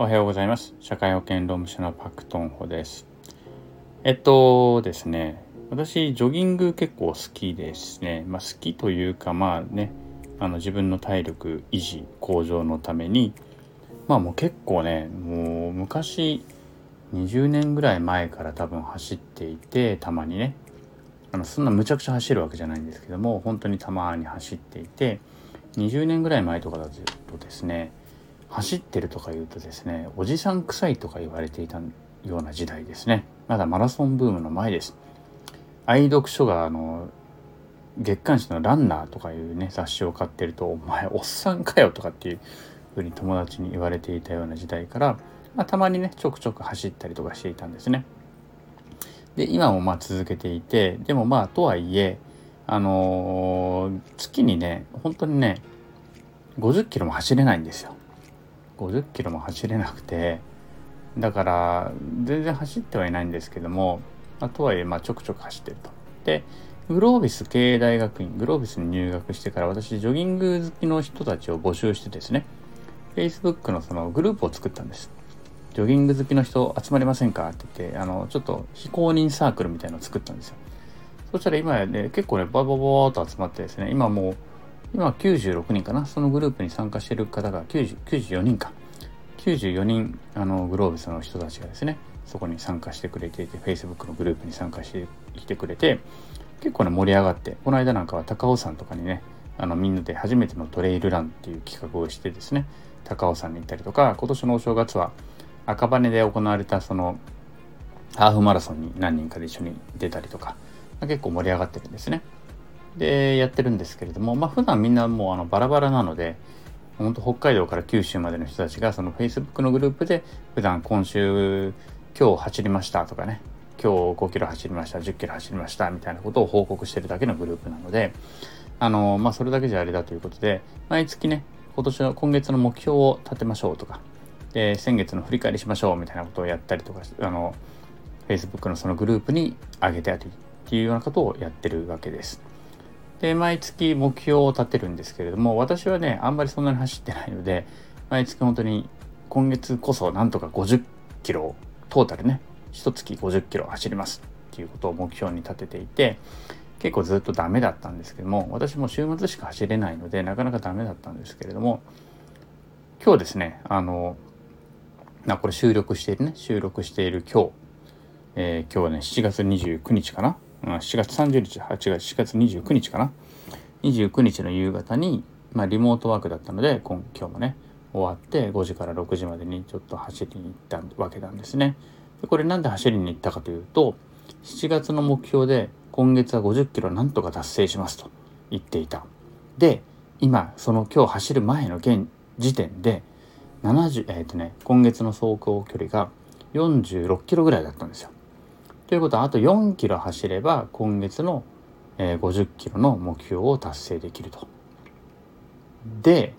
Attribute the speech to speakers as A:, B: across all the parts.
A: おはようございます。社会保険労務士のパクトンホです。えっとですね、私、ジョギング結構好きですね。まあ、好きというか、まあね、あの自分の体力維持向上のために、まあもう結構ね、もう昔、20年ぐらい前から多分走っていて、たまにね、あのそんなむちゃくちゃ走るわけじゃないんですけども、本当にたまに走っていて、20年ぐらい前とかだとですね、走ってるとか言うとですねおじさん臭いとか言われていたような時代ですねまだマラソンブームの前です愛読書があの月刊誌の「ランナー」とかいうね雑誌を買ってると「お前おっさんかよ」とかっていうふうに友達に言われていたような時代から、まあ、たまにねちょくちょく走ったりとかしていたんですね。で今もまあ続けていてでもまあとはいえあのー、月にね本当にね50キロも走れないんですよ。50キロも走れなくてだから全然走ってはいないんですけども、あ、とはいえまあちょくちょく走ってると。でグロービス経営大学院グロービスに入学してから私ジョギング好きの人たちを募集してですね Facebook のそのグループを作ったんです。ジョギング好きの人集まりませんかって言ってあのちょっと非公認サークルみたいなのを作ったんですよ。そしたら今やね結構ねバババーと集まってですね今もう今96人かなそのグループに参加している方が90 94人か94人あのグローブスの人たちがですねそこに参加してくれていて Facebook のグループに参加してきてくれて結構ね盛り上がってこの間なんかは高尾山とかにねあのみんなで初めてのトレイルランっていう企画をしてですね高尾山に行ったりとか今年のお正月は赤羽で行われたそのハーフマラソンに何人かで一緒に出たりとか結構盛り上がってるんですね。でやってるんですけれどもまあ普段みんなもうあのバラバラなので本当北海道から九州までの人たちがその Facebook のグループで普段今週今日走りましたとかね今日5キロ走りました10キロ走りましたみたいなことを報告してるだけのグループなのであのまあそれだけじゃあれだということで毎月ね今年の今月の目標を立てましょうとかで先月の振り返りしましょうみたいなことをやったりとかあの Facebook のそのグループに上げてあるっていうようなことをやってるわけです。で毎月目標を立てるんですけれども私はねあんまりそんなに走ってないので毎月本当に今月こそなんとか50キロトータルね一月50キロ走りますっていうことを目標に立てていて結構ずっとダメだったんですけども私も週末しか走れないのでなかなかダメだったんですけれども今日ですねあのなこれ収録しているね収録している今日、えー、今日はね7月29日かな7月30日、8月、4月29日かな。29日の夕方に、まあ、リモートワークだったので、今今日もね、終わって5時から6時までにちょっと走りに行ったわけなんですね。でこれなんで走りに行ったかというと、7月の目標で今月は50キロなんとか達成しますと言っていた。で、今、その今日走る前の現時点で、70、えっ、ー、とね、今月の走行距離が46キロぐらいだったんですよ。ということはあと4キロ走れば今月の50キロの目標を達成できると。で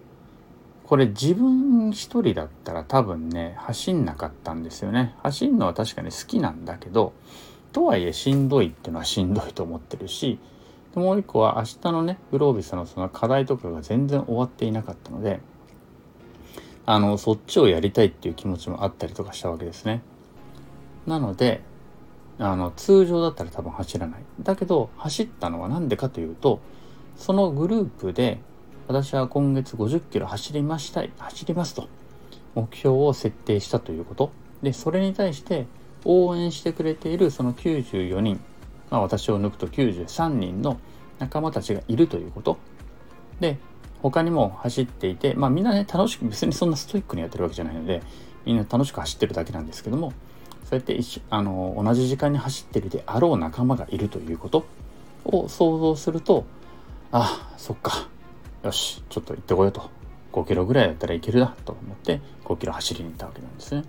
A: これ自分一人だったら多分ね走んなかったんですよね。走るのは確かに好きなんだけどとはいえしんどいっていうのはしんどいと思ってるしもう一個は明日のねグロービスのその課題とかが全然終わっていなかったのであのそっちをやりたいっていう気持ちもあったりとかしたわけですね。なのであの通常だったら多分走らない。だけど走ったのは何でかというとそのグループで私は今月50キロ走りましたい走りますと目標を設定したということ。でそれに対して応援してくれているその94人、まあ、私を抜くと93人の仲間たちがいるということ。で他にも走っていてまあみんなね楽しく別にそんなストイックにやってるわけじゃないのでみんな楽しく走ってるだけなんですけどもそうやって一あの同じ時間に走ってるであろう仲間がいるということを想像するとあそっかよしちょっと行ってこようと5キロぐらいだったらいけるなと思って5キロ走りに行ったわけなんですね。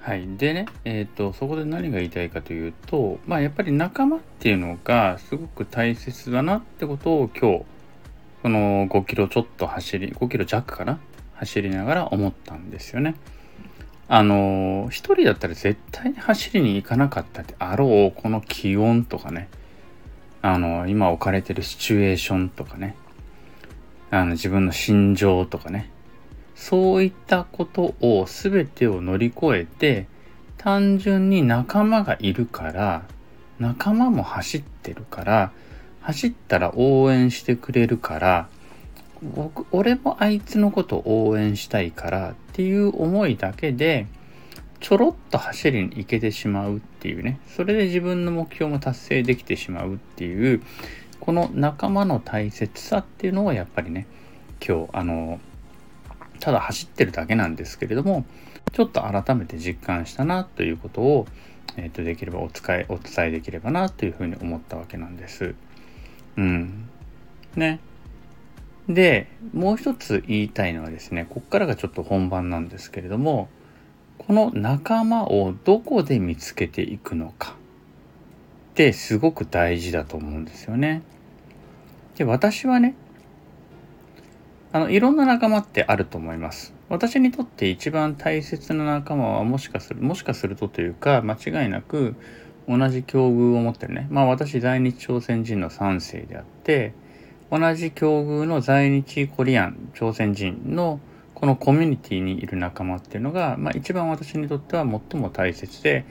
A: はい。でね、えっ、ー、と、そこで何が言いたいかというと、まあやっぱり仲間っていうのがすごく大切だなってことを今日、この5キロちょっと走り、5キロ弱かな走りながら思ったんですよね。あの一人だったら絶対に走りに行かなかったであろうこの気温とかね。あの今置かれてるシチュエーションとかね。あの自分の心情とかね。そういったことを全てを乗り越えて単純に仲間がいるから仲間も走ってるから走ったら応援してくれるから僕俺もあいつのこと応援したいからっていう思いだけでちょろっと走りに行けてしまうっていうねそれで自分の目標も達成できてしまうっていうこの仲間の大切さっていうのはやっぱりね今日あのただ走ってるだけなんですけれどもちょっと改めて実感したなということを、えー、とできればお使いお伝えできればなというふうに思ったわけなんです。うん。ね。で、もう一つ言いたいのはですね、こっからがちょっと本番なんですけれども、この仲間をどこで見つけていくのかってすごく大事だと思うんですよね。で、私はね、あの、いろんな仲間ってあると思います。私にとって一番大切な仲間はもしかする、もしかするとというか、間違いなく同じ境遇を持ってるね。まあ私、在日朝鮮人の3世であって、同じ境遇の在日コリアン、朝鮮人のこのコミュニティにいる仲間っていうのが、まあ一番私にとっては最も大切で、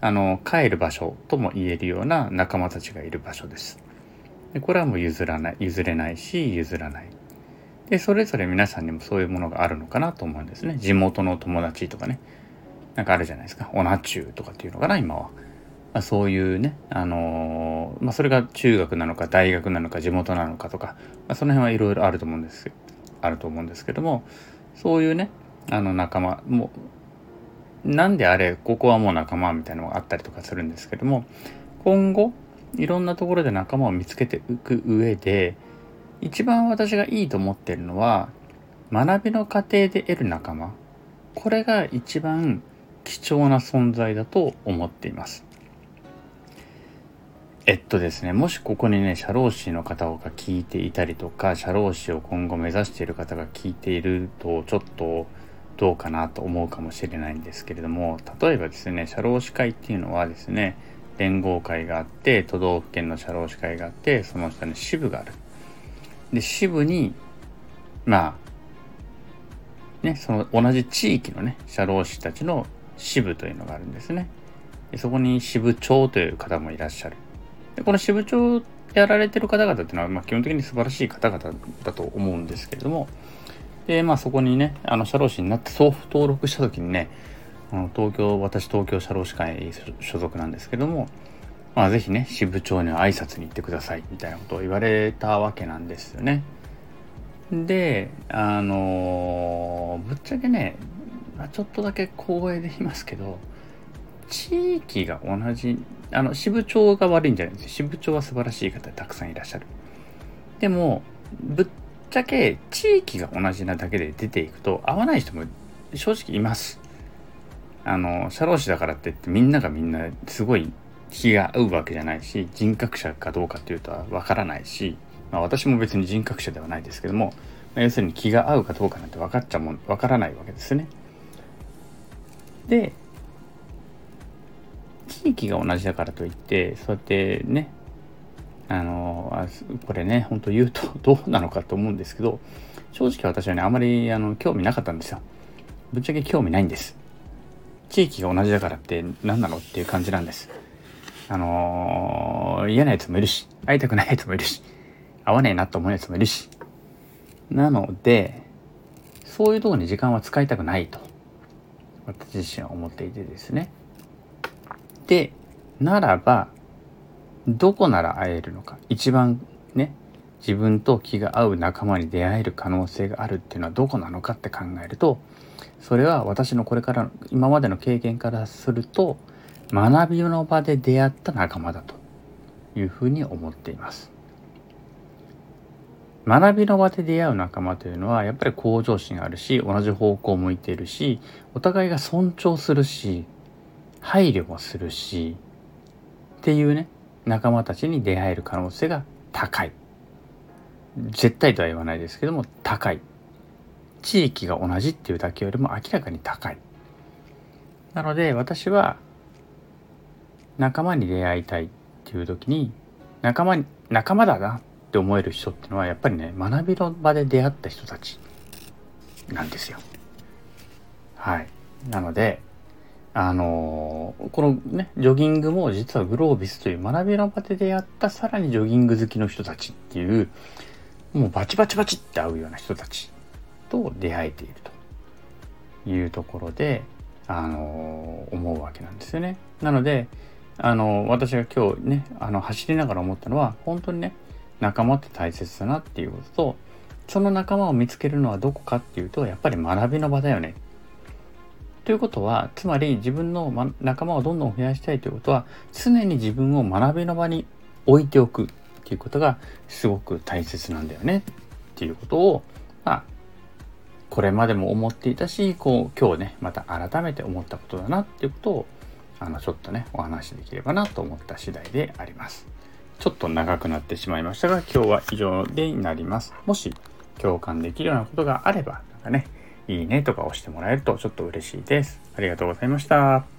A: あの、帰る場所とも言えるような仲間たちがいる場所です。でこれはもう譲らない、譲れないし、譲らない。で、それぞれ皆さんにもそういうものがあるのかなと思うんですね。地元の友達とかね。なんかあるじゃないですか。オナチューとかっていうのかな、今は。まあ、そういうね、あのー、まあ、それが中学なのか大学なのか地元なのかとか、まあ、その辺はいろいろあると思うんですあると思うんですけどもそういうねあの仲間もなんであれここはもう仲間みたいなのがあったりとかするんですけども今後いろんなところで仲間を見つけていく上で一番私がいいと思ってるのは学びの過程で得る仲間。これが一番貴重な存在だと思っています。えっとですねもしここにね社労士の方が聞いていたりとか社労士を今後目指している方が聞いているとちょっとどうかなと思うかもしれないんですけれども例えばですね社労士会っていうのはですね連合会があって都道府県の社労士会があってその下に支部がある。で支部にまあねその同じ地域のね社労士たちの支部というのがあるんですね。でそこに支部長という方もいらっしゃる。でこの支部長やられてる方々っていうのは、まあ、基本的に素晴らしい方々だと思うんですけれどもでまあそこにねあの社労士になって送付登録した時にねあの東京私東京社労士会所属なんですけどもまあぜひね、支部長には挨拶に行ってくださいみたいなことを言われたわけなんですよね。で、あのぶっちゃけね、ま、ちょっとだけ光栄で言いますけど、地域が同じ、あの、支部長が悪いんじゃないんです。支部長は素晴らしい方たくさんいらっしゃる。でも、ぶっちゃけ地域が同じなだけで出ていくと合わない人も正直います。あの、社労士だからって言ってみんながみんなすごい気が合うわけじゃないし人格者かどうかっていうとはわからないし、まあ、私も別に人格者ではないですけども、まあ、要するに気が合うかどうかなんて分かっちゃもわからないわけですね。で地域が同じだからといってそうやってねあのこれね本当言うと どうなのかと思うんですけど正直私はねあまりあの興味なかったんですよ。ぶっちゃけ興味ないんです。地域が同じだからって何なのっていう感じなんです。あのー、嫌なやつもいるし、会いたくないやつもいるし、会わねえなと思うやつもいるし。なので、そういうとこに時間は使いたくないと、私自身は思っていてですね。で、ならば、どこなら会えるのか、一番ね、自分と気が合う仲間に出会える可能性があるっていうのはどこなのかって考えると、それは私のこれから今までの経験からすると学びの場で出会った仲間だというふうに思っています。学びの場で出会う仲間というのはやっぱり向上心あるし同じ方向を向いているしお互いが尊重するし配慮もするしっていうね仲間たちに出会える可能性が高い絶対とは言わないですけども高い地域が同じっていうだけよりも明らかに高いなので私は仲間に出会いたいっていう時に仲間に仲間だなって思える人っていうのはやっぱりね学びの場で出会った人たちなんですよ。はい。なので、あのー、このね、ジョギングも実はグロービスという学びの場でやったさらにジョギング好きの人たちっていう、もうバチバチバチって合うような人たちと出会えているというところで、あのー、思うわけなんですよね。なので、あのー、私が今日ね、あの、走りながら思ったのは、本当にね、仲間って大切だなっていうことと、その仲間を見つけるのはどこかっていうと、やっぱり学びの場だよね。ということは、つまり自分の仲間をどんどん増やしたいということは、常に自分を学びの場に置いておくっていうことがすごく大切なんだよねっていうことを、まあ、これまでも思っていたし、こう、今日ね、また改めて思ったことだなっていうことを、あの、ちょっとね、お話しできればなと思った次第であります。ちょっと長くなってしまいましたが、今日は以上でになります。もし共感できるようなことがあれば、なんかね、いいねとか押してもらえるとちょっと嬉しいです。ありがとうございました。